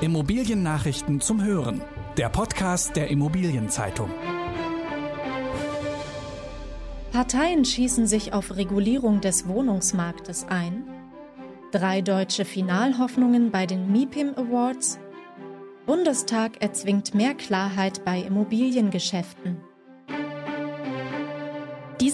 Immobiliennachrichten zum Hören. Der Podcast der Immobilienzeitung. Parteien schießen sich auf Regulierung des Wohnungsmarktes ein. Drei deutsche Finalhoffnungen bei den MIPIM Awards. Bundestag erzwingt mehr Klarheit bei Immobiliengeschäften.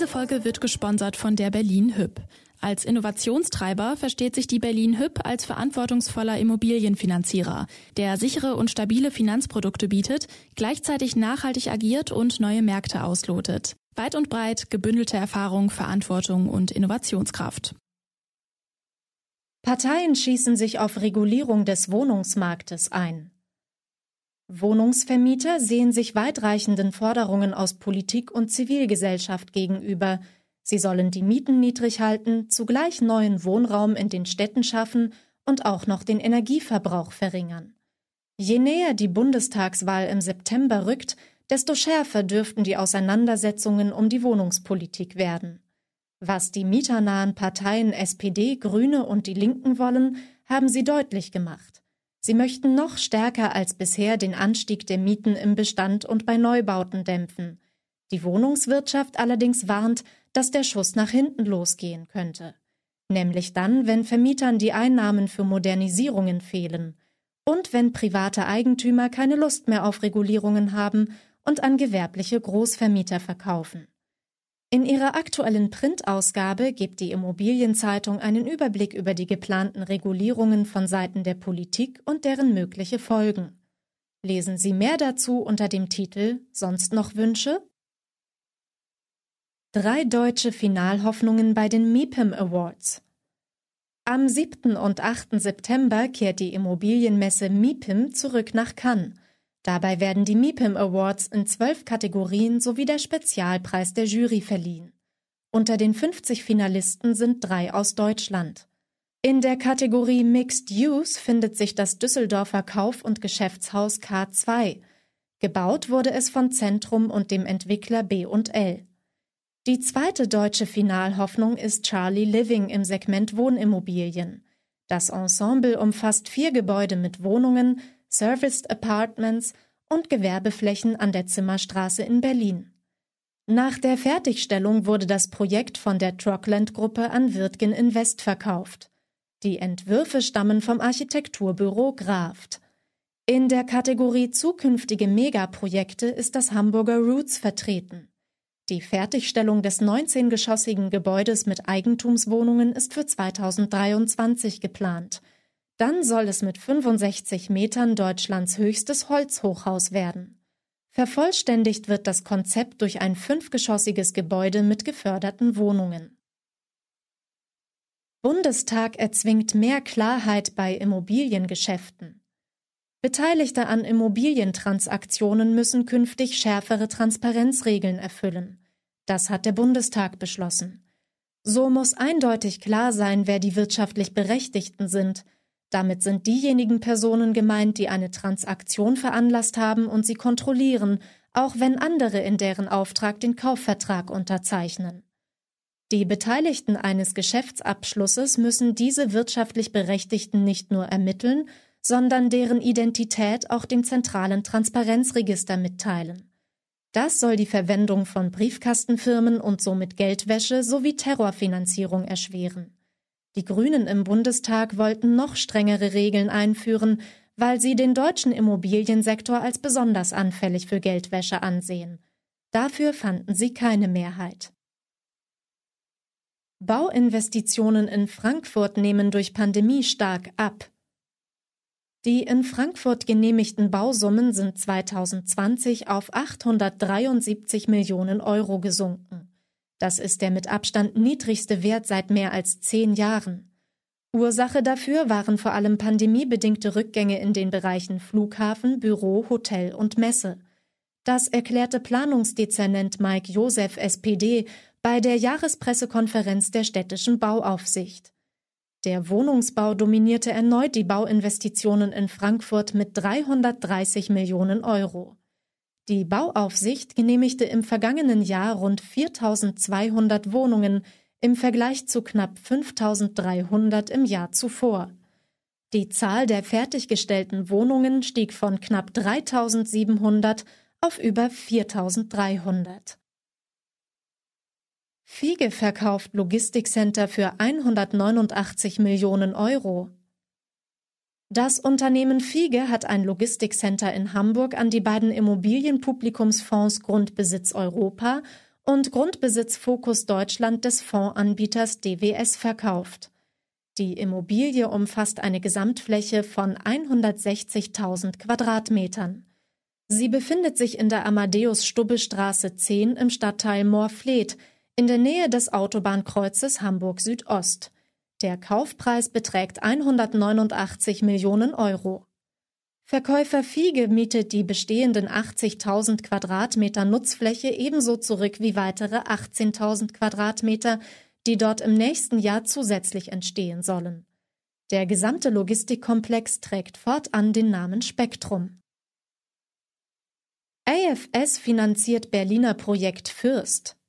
Diese Folge wird gesponsert von der Berlin Hüb. Als Innovationstreiber versteht sich die Berlin Hüb als verantwortungsvoller Immobilienfinanzierer, der sichere und stabile Finanzprodukte bietet, gleichzeitig nachhaltig agiert und neue Märkte auslotet. Weit und breit gebündelte Erfahrung, Verantwortung und Innovationskraft. Parteien schießen sich auf Regulierung des Wohnungsmarktes ein. Wohnungsvermieter sehen sich weitreichenden Forderungen aus Politik und Zivilgesellschaft gegenüber, Sie sollen die Mieten niedrig halten, zugleich neuen Wohnraum in den Städten schaffen und auch noch den Energieverbrauch verringern. Je näher die Bundestagswahl im September rückt, desto schärfer dürften die Auseinandersetzungen um die Wohnungspolitik werden. Was die mieternahen Parteien SPD, Grüne und die Linken wollen, haben sie deutlich gemacht. Sie möchten noch stärker als bisher den Anstieg der Mieten im Bestand und bei Neubauten dämpfen. Die Wohnungswirtschaft allerdings warnt, dass der Schuss nach hinten losgehen könnte. Nämlich dann, wenn Vermietern die Einnahmen für Modernisierungen fehlen und wenn private Eigentümer keine Lust mehr auf Regulierungen haben und an gewerbliche Großvermieter verkaufen. In ihrer aktuellen Printausgabe gibt die Immobilienzeitung einen Überblick über die geplanten Regulierungen von Seiten der Politik und deren mögliche Folgen. Lesen Sie mehr dazu unter dem Titel Sonst noch Wünsche? Drei deutsche Finalhoffnungen bei den MIPIM Awards. Am 7. und 8. September kehrt die Immobilienmesse MIPIM zurück nach Cannes. Dabei werden die MIPIM Awards in zwölf Kategorien sowie der Spezialpreis der Jury verliehen. Unter den 50 Finalisten sind drei aus Deutschland. In der Kategorie Mixed Use findet sich das Düsseldorfer Kauf- und Geschäftshaus K2. Gebaut wurde es von Zentrum und dem Entwickler B&L. Die zweite deutsche Finalhoffnung ist Charlie Living im Segment Wohnimmobilien. Das Ensemble umfasst vier Gebäude mit Wohnungen, Serviced Apartments und Gewerbeflächen an der Zimmerstraße in Berlin. Nach der Fertigstellung wurde das Projekt von der Trockland-Gruppe an Wirtgen Invest verkauft. Die Entwürfe stammen vom Architekturbüro Graft. In der Kategorie zukünftige Megaprojekte ist das Hamburger Roots vertreten. Die Fertigstellung des 19-geschossigen Gebäudes mit Eigentumswohnungen ist für 2023 geplant. Dann soll es mit 65 Metern Deutschlands höchstes Holzhochhaus werden. Vervollständigt wird das Konzept durch ein fünfgeschossiges Gebäude mit geförderten Wohnungen. Bundestag erzwingt mehr Klarheit bei Immobiliengeschäften. Beteiligte an Immobilientransaktionen müssen künftig schärfere Transparenzregeln erfüllen. Das hat der Bundestag beschlossen. So muss eindeutig klar sein, wer die wirtschaftlich Berechtigten sind. Damit sind diejenigen Personen gemeint, die eine Transaktion veranlasst haben und sie kontrollieren, auch wenn andere in deren Auftrag den Kaufvertrag unterzeichnen. Die Beteiligten eines Geschäftsabschlusses müssen diese wirtschaftlich Berechtigten nicht nur ermitteln, sondern deren Identität auch dem zentralen Transparenzregister mitteilen. Das soll die Verwendung von Briefkastenfirmen und somit Geldwäsche sowie Terrorfinanzierung erschweren. Die Grünen im Bundestag wollten noch strengere Regeln einführen, weil sie den deutschen Immobiliensektor als besonders anfällig für Geldwäsche ansehen. Dafür fanden sie keine Mehrheit. Bauinvestitionen in Frankfurt nehmen durch Pandemie stark ab. Die in Frankfurt genehmigten Bausummen sind 2020 auf 873 Millionen Euro gesunken. Das ist der mit Abstand niedrigste Wert seit mehr als zehn Jahren. Ursache dafür waren vor allem pandemiebedingte Rückgänge in den Bereichen Flughafen, Büro, Hotel und Messe. Das erklärte Planungsdezernent Mike Josef SPD bei der Jahrespressekonferenz der städtischen Bauaufsicht. Der Wohnungsbau dominierte erneut die Bauinvestitionen in Frankfurt mit 330 Millionen Euro. Die Bauaufsicht genehmigte im vergangenen Jahr rund 4200 Wohnungen im Vergleich zu knapp 5300 im Jahr zuvor. Die Zahl der fertiggestellten Wohnungen stieg von knapp 3700 auf über 4300. Fiege verkauft Logistikcenter für 189 Millionen Euro. Das Unternehmen Fiege hat ein Logistikcenter in Hamburg an die beiden Immobilienpublikumsfonds Grundbesitz Europa und Grundbesitz Fokus Deutschland des Fondsanbieters DWS verkauft. Die Immobilie umfasst eine Gesamtfläche von 160.000 Quadratmetern. Sie befindet sich in der Amadeus-Stubbe-Straße 10 im Stadtteil Moorfleet in der Nähe des Autobahnkreuzes Hamburg Südost. Der Kaufpreis beträgt 189 Millionen Euro. Verkäufer Fiege mietet die bestehenden 80.000 Quadratmeter Nutzfläche ebenso zurück wie weitere 18.000 Quadratmeter, die dort im nächsten Jahr zusätzlich entstehen sollen. Der gesamte Logistikkomplex trägt fortan den Namen Spektrum. AFS finanziert Berliner Projekt Fürst.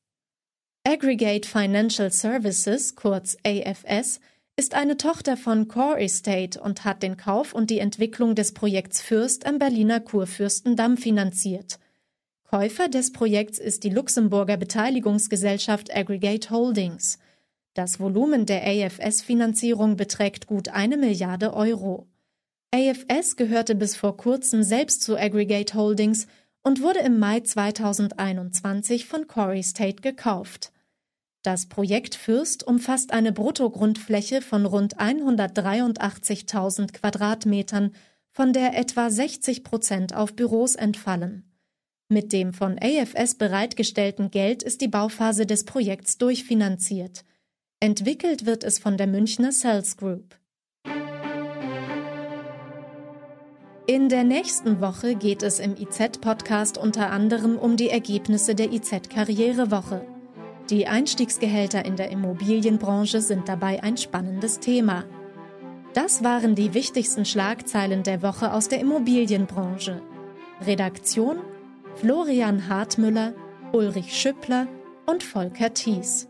Aggregate Financial Services, kurz AFS, ist eine Tochter von Core Estate und hat den Kauf und die Entwicklung des Projekts Fürst am Berliner Kurfürstendamm finanziert. Käufer des Projekts ist die Luxemburger Beteiligungsgesellschaft Aggregate Holdings. Das Volumen der AFS-Finanzierung beträgt gut eine Milliarde Euro. AFS gehörte bis vor kurzem selbst zu Aggregate Holdings und wurde im Mai 2021 von Corey State gekauft. Das Projekt Fürst umfasst eine Bruttogrundfläche von rund 183.000 Quadratmetern, von der etwa 60 Prozent auf Büros entfallen. Mit dem von AFS bereitgestellten Geld ist die Bauphase des Projekts durchfinanziert. Entwickelt wird es von der Münchner Sales Group. In der nächsten Woche geht es im IZ-Podcast unter anderem um die Ergebnisse der IZ-Karrierewoche. Die Einstiegsgehälter in der Immobilienbranche sind dabei ein spannendes Thema. Das waren die wichtigsten Schlagzeilen der Woche aus der Immobilienbranche. Redaktion Florian Hartmüller, Ulrich Schüppler und Volker Thies.